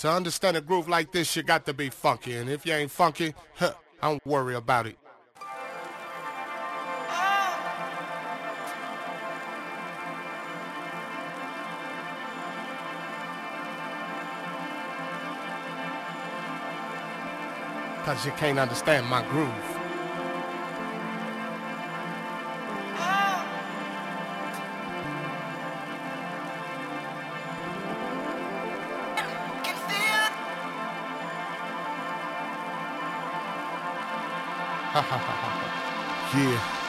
To understand a groove like this, you got to be funky. And if you ain't funky, huh, I don't worry about it. Cause you can't understand my groove. Yeah.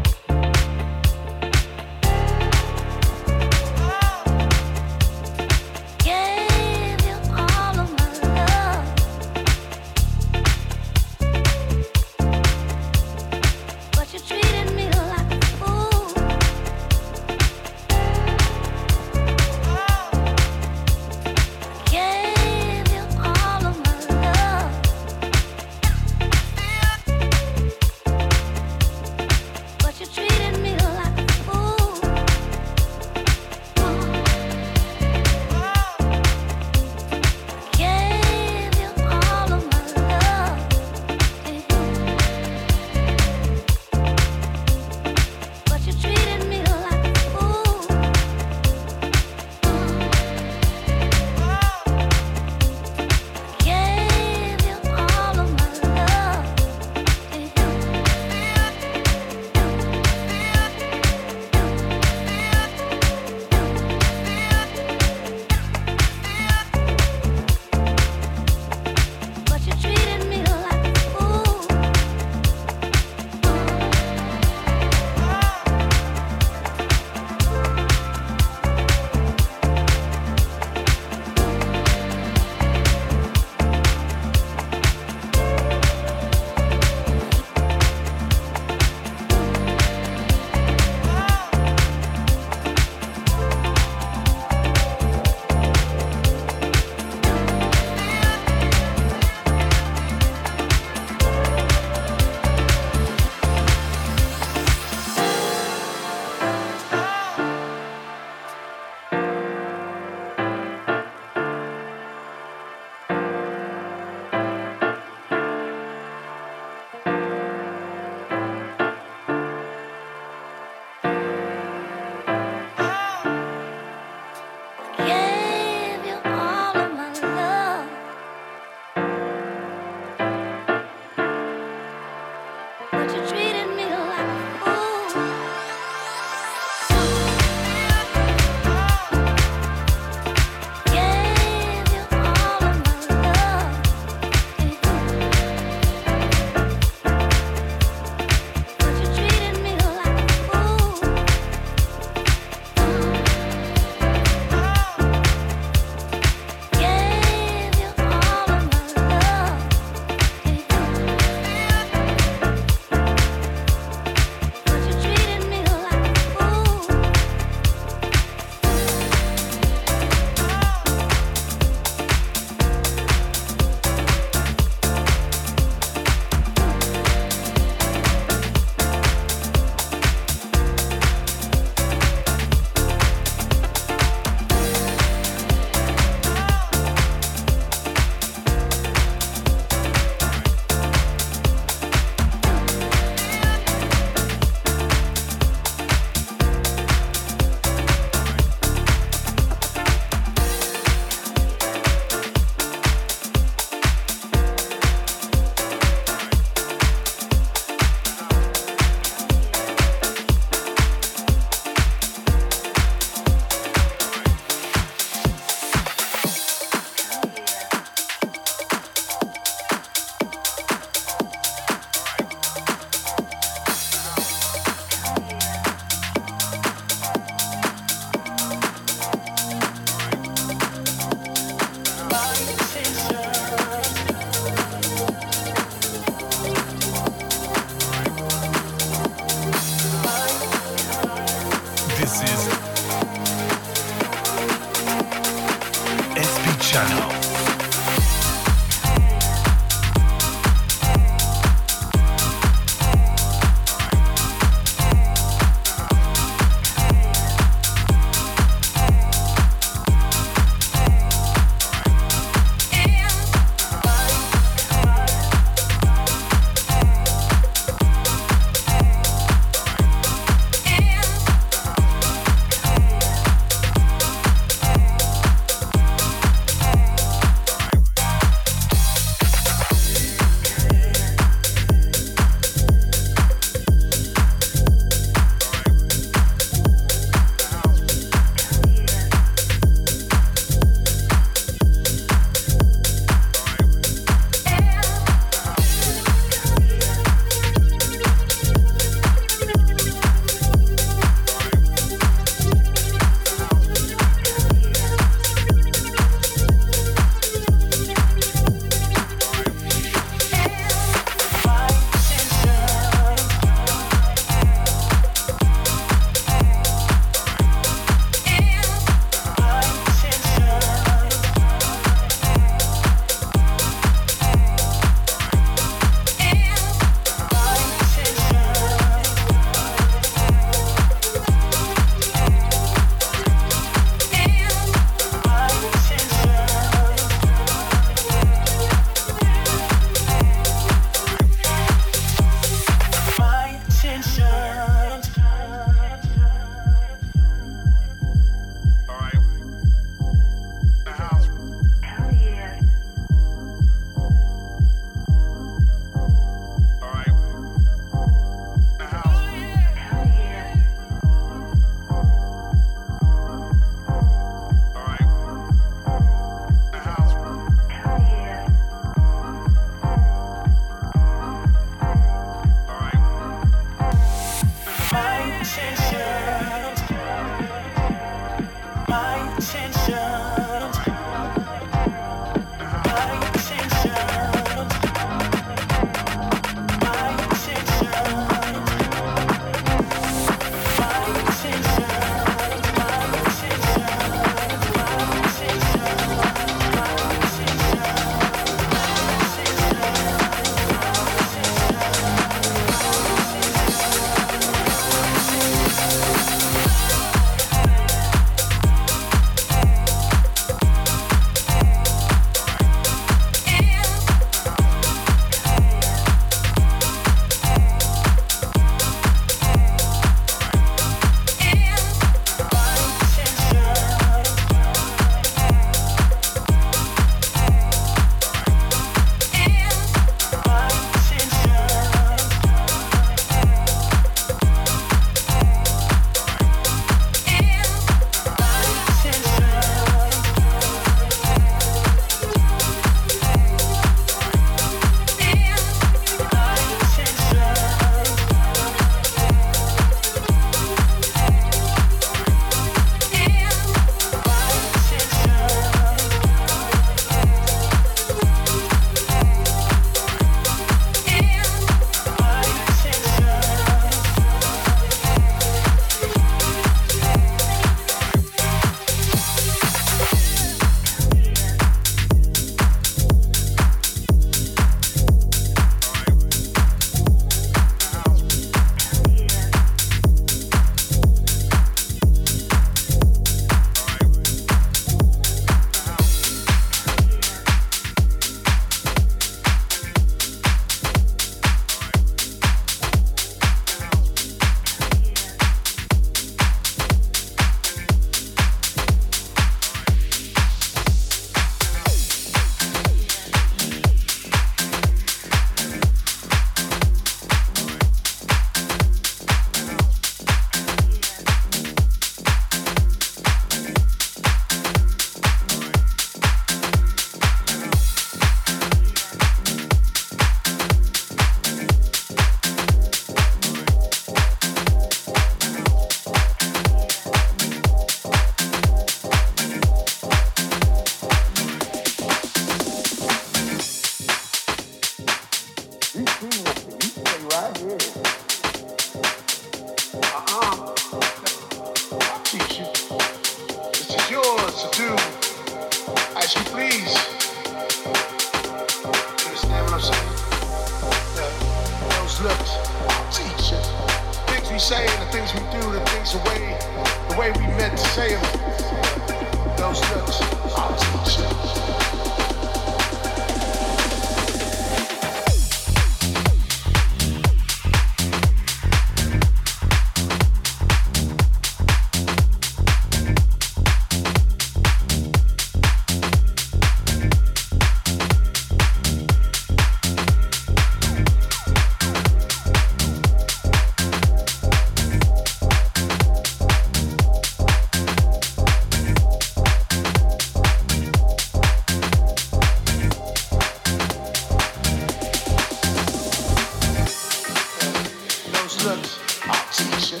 look, our teacher.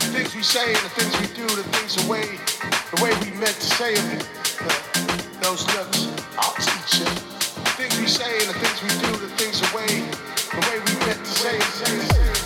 The things we say, the things we do, the things the way, the way we meant to say them. Those looks, our teacher. The things we say, the things we do, the things the way, the way we meant to say them.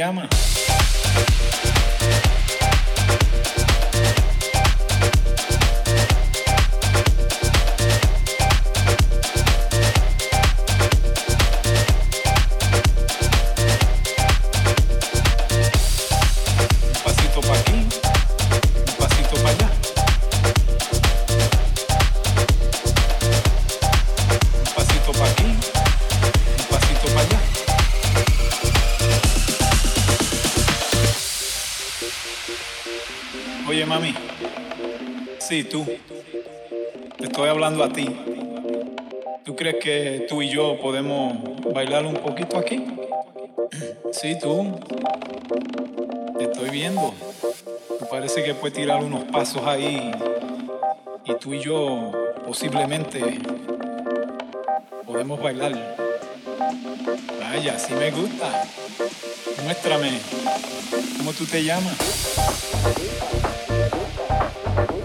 Cómo llamas. Sí, tú. Te estoy hablando a ti. ¿Tú crees que tú y yo podemos bailar un poquito aquí? Sí, tú. Te estoy viendo. Parece que puedes tirar unos pasos ahí. Y tú y yo posiblemente podemos bailar. Vaya, sí me gusta. Muéstrame cómo tú te llamas. Música